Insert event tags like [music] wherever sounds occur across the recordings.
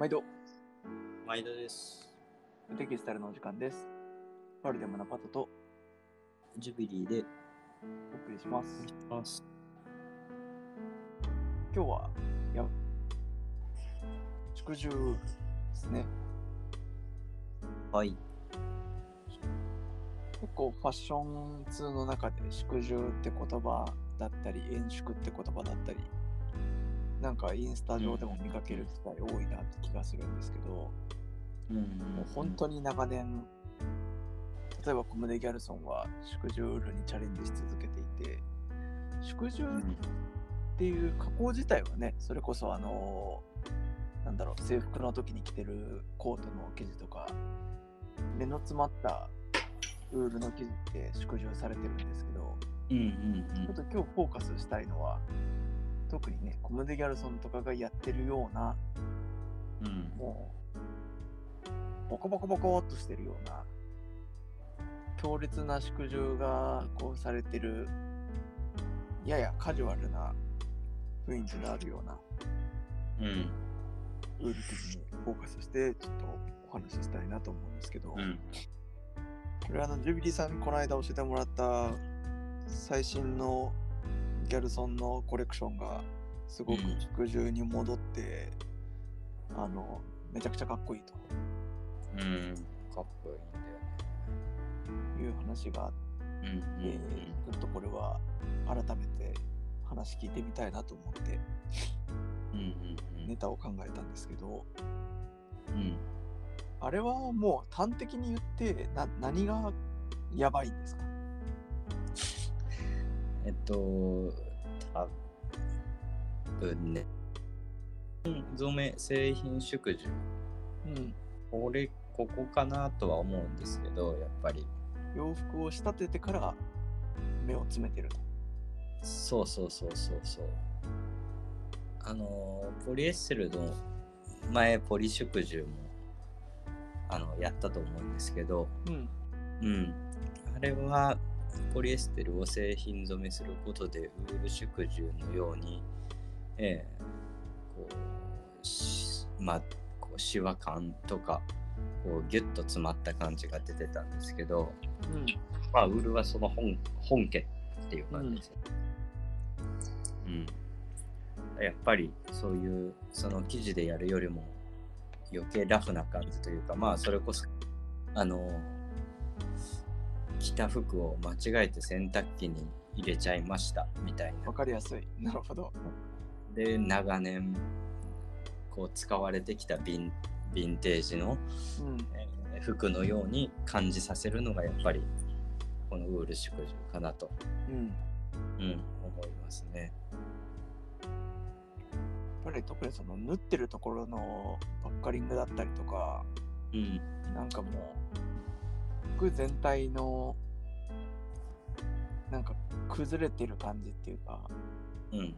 毎度、毎度です。テキスタイルのお時間です。パルデムナパトとジュビリーでお送りします。ます。今日は、や、祝寿ですね。はい。結構ファッション通の中で祝寿って言葉だったり、演祝って言葉だったり、なんかインスタ上でも見かける機会多いなって気がするんですけど、うんもう本当に長年、例えばコムデ・ギャルソンは祝寿ウールにチャレンジし続けていて、祝寿っていう加工自体はね、それこそあの、なんだろう、制服の時に着てるコートの生地とか、目の詰まったウールの生地って祝寿されてるんですけど、うんうん。ちょっと今日フォーカスしたいのは、特にね、コムデ・ギャルソンとかがやってるような、うん。うん。もう、ボコボコボコっとしてるような、強烈な祝寿がこうされてる、ややカジュアルな雰囲気があるようなうん。ウール生地にフォーカスして、ちょっとお話ししたいなと思うんですけど、うん。これあの、ジュビリーさんにこの間教えてもらった最新のギャルソンのコレクションがすごくうん祝寿に戻って、あの、めちゃくちゃかっこいいと。うん。かっこいいんだよね。いう話があっうんて、ちょっとこれは改めて話聞いてみたいなと思ってうん。うんうんネタを考えたんですけど、うん。あれはもう端的に言ってな何がやばいんですか？えっと、多分ね。染め製品祝寿。うん。これ、ここかなとは思うんですけど、やっぱり。洋服を仕立ててから目を詰めてると。そうそうそうそうそう。あのー、ポリエステルの前、ポリ祝寿もあのやったと思うんですけど、うん。うん。あれは、ポリエステルを製品染めすることで、ウール祝寿のように、えーこう、しまあ、こう、シワ感とか、こう、ギュッと詰まった感じが出てたんですけど、うん。まあ、ウールはその本本家っていう感じですよ。うん。やっぱりそういうその生地でやるよりも余計ラフな感じというか、まあそれこそ、あの、着た服を間違えて洗濯機に入れちゃいましたみたいなわ。かりやすい。なるほど。で、長年こう使われてきたヴィンヴィンテージのうん。えー服のように感じさせるのがやっぱりこのウール祝寿かなと、うん。やっうん、思いますね。ぱり特にその縫ってるところのバッカリングだったりとか、うん、なんかもう、服全体の、なんか崩れてる感じっていうか、うん、うん、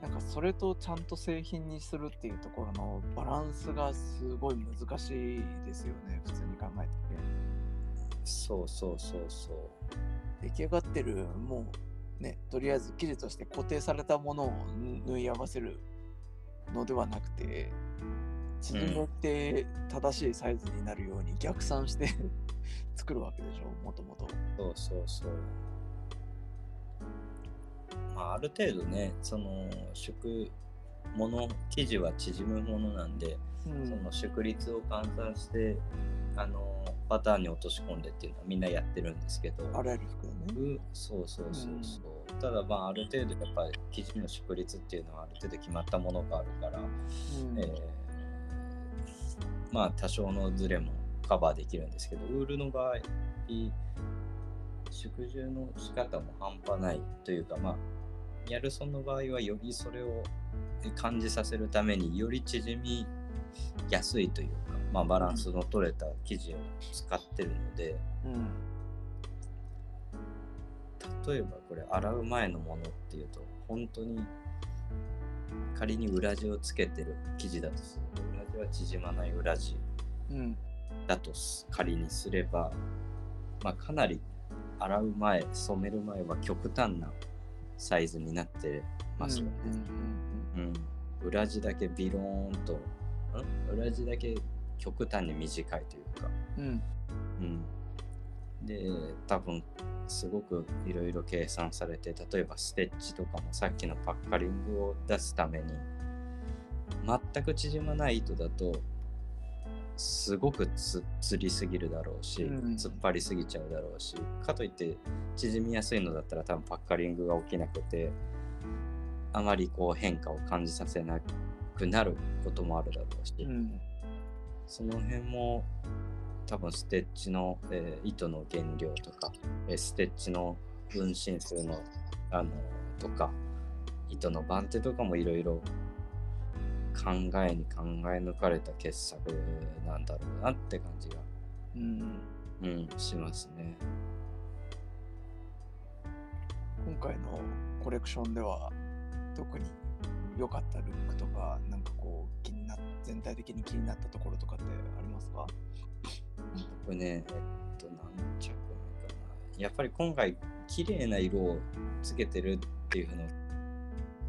なんかそれとちゃんと製品にするっていうところのバランスがすごい難しいですよね、普通に考えてて。そうそうそうそう。出来上がってる、もうね、とりあえず生地として固定されたものを縫い合わせるのではなくて、縮めて正しいサイズになるように逆算して [laughs] 作るわけでしょ、もともと。そうそうそう。まあ、ある程度ね、その、縮、もの、生地は縮むものなんで、うんその縮率を換算して、あの、パターンに落とし込んでっていうのはみんなやってるんですけど、あらゆる服でね。うそうそうそうそう。ただまあある程度やっぱり生地の縮率っていうのはある程度決まったものがあるから、うんえーまあ多少のズレもカバーできるんですけど、ウールの場合、縮重の仕方も半端ないというか、まあ、ギャルソンの場合はよりそれを感じさせるためにより縮みやすいというか、まあ、バランスの取れた生地を使ってるので、うん。例えばこれ洗う前のものっていうと本当に仮に裏地をつけてる生地だとすると裏地は縮まない裏地。うん。だとす仮にすれば、まあ、かなり洗う前染める前は極端なサイズになってますよね、うんうんうん裏地だけビローンとん？裏地だけ極端に短いというか、うん。うん、で多分すごくいろいろ計算されて例えばステッチとかもさっきのパッカリングを出すために全く縮まない糸だとすごくつつりすぎるだろうし、うん突っ張りすぎちゃうだろうしかといって縮みやすいのだったら多分パッカリングが起きなくてあまりこう変化を感じさせなくなることもあるだろうし、うん。その辺も多分ステッチの、えー糸の原料とか、えーステッチの分身数のあのとか糸の番手とかもいろいろ考えに考え抜かれた傑作なんだろうなって感じが、うん。うん、しますね。今回のコレクションでは特に良かったルックとか、なんかこう気になっ全体的に気になったところとかってありますか？これね、えっと、何着目かな。やっぱり今回、綺麗な色をつけてるっていうの、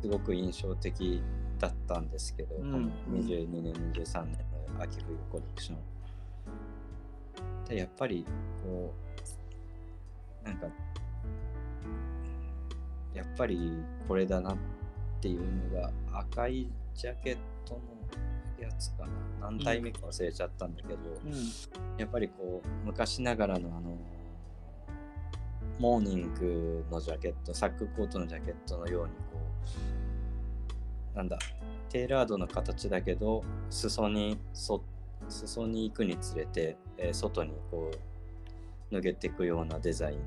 すごく印象的だったんですけど、うんこの22年、23年の秋冬コレクション。でやっぱり、こう、なんか、やっぱりこれだなっていうのが、赤いジャケットのやつかな。何体目か忘れちゃったんだけど、うん。やっぱりこう昔ながらのあのモーニングのジャケットサックコートのジャケットのようになんだテーラードの形だけど裾にそ裾に行くにつれて、えー外にこう脱げていくようなデザイン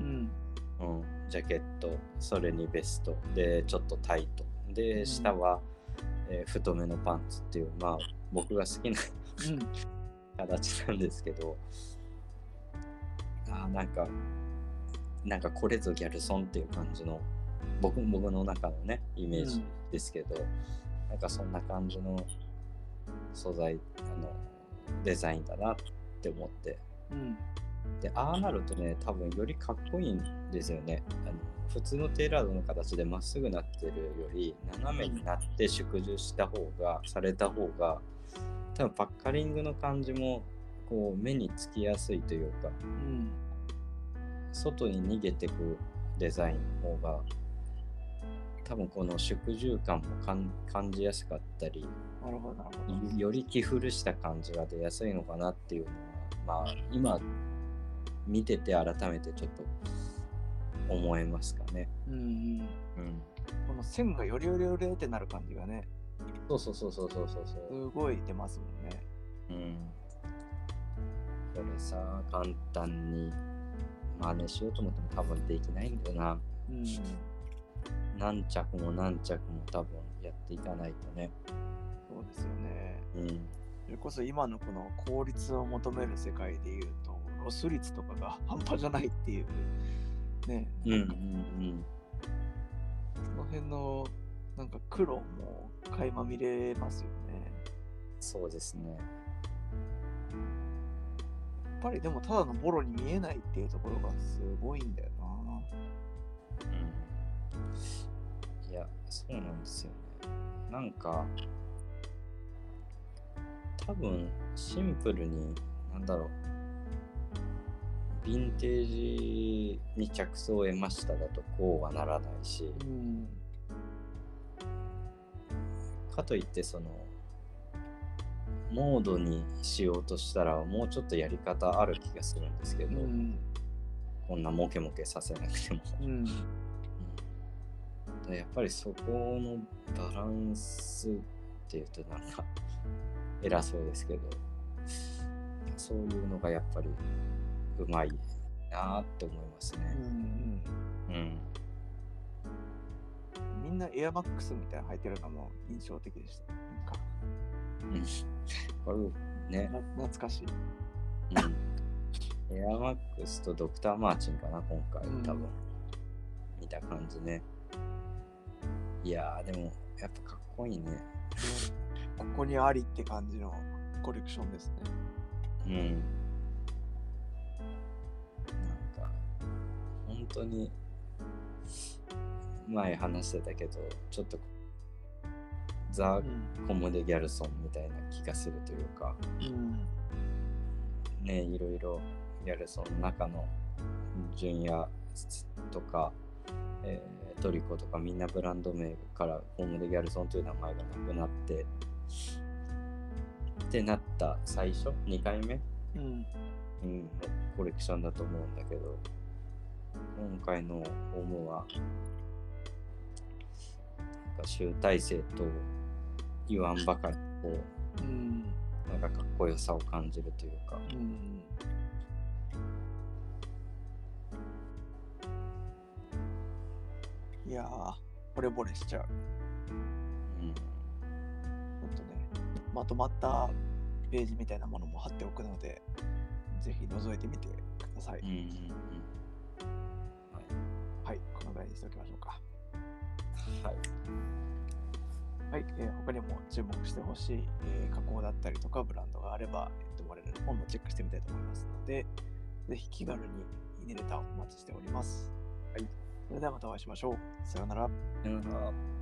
うん。の、うん、ジャケットそれにベストでちょっとタイトうでん下は、えー太めのパンツっていうまあ僕が好きなうん。形なんですけど、あーなんか、なんかこれぞギャルソンっていう感じの、僕僕の中のね、イメージですけど、なんかそんな感じの素材、あの、デザインだなって思って。うん。で、ああなるとね、多分よりかっこいいんですよね。あの普通のテーラードの形でまっすぐなってるより、斜めになって縮図した方が、された方が、多分パッカリングの感じもこう目につきやすいというかうん。外に逃げてくデザインの方が多分この縮重感もかん感じやすかったりなるほど、なるほど。より着古した感じが出やすいのかなっていうのはまあ今見てて改めてちょっと思えますかね。うんうん。うん、この線がよりよりよりってなる感じがね、そうそうそうそうそうそうそう。すごい出ますもんね。うん。これさ簡単に真似しようと思っても多分できないんだよな。うん。何着も何着も多分やっていかないとね。そうですよね。うん。それこそ今のこの効率を求める世界でいうと、ロス率とかが半端じゃないっていう、ね、うんうんなんかその辺のなんか苦労も垣間見れますよね。そうですね。やっぱりでもただのボロに見えないっていうところがすごいんだよな。いや、そうなんですよね。なんか、多分シンプルに、なんだろう。ヴィンテージに着想を得ましただとこうはならないし、うん。かといってそのモードにしようとしたらもうちょっとやり方ある気がするんですけど、うん。こんなモケモケさせなくても、うん。うんやっぱりそこのバランスっていうとなんか偉そうですけどそういうのがやっぱりうまいなって思いますねうん。うんみんなエアマックスみたいなの履いてるのも印象的でした。なんかうんこれねな懐かしい。うんエアマックスとドクター・マーチンかな、今回うん、多分。見た感じね。いやー、でも、やっぱかっこいいね。ここにありって感じのコレクションですね。うん。なんか、本当に、前話してたけど、ちょっと、ザ・うんコム・デ・ギャルソンみたいな気がするというか、うんね、いろいろギャルソンの中の純也とか、えートリコとかみんなブランド名からコム・デ・ギャルソンという名前がなくなってってなった最初？2回目、うん。うん、のコレクションだと思うんだけど今回のホームはなんか集大成と言わんばかりこうん。うなんかかっこよさを感じるというか。うんいやー惚れ惚れしちゃう。うん。ほんとね。まとまったページみたいなものも貼っておくのでぜひ覗いてみてください、うんうんうん。はい。このぐらいにしておきましょうか。はい。はい、えー他にも注目してほしい、えー加工だったりとかブランドがあれば、えー、と我々の本もチェックしてみたいと思いますので、ぜひ気軽にいいねレターをお待ちしております。はい、それではまたお会いしましょう。さようなら。さよなら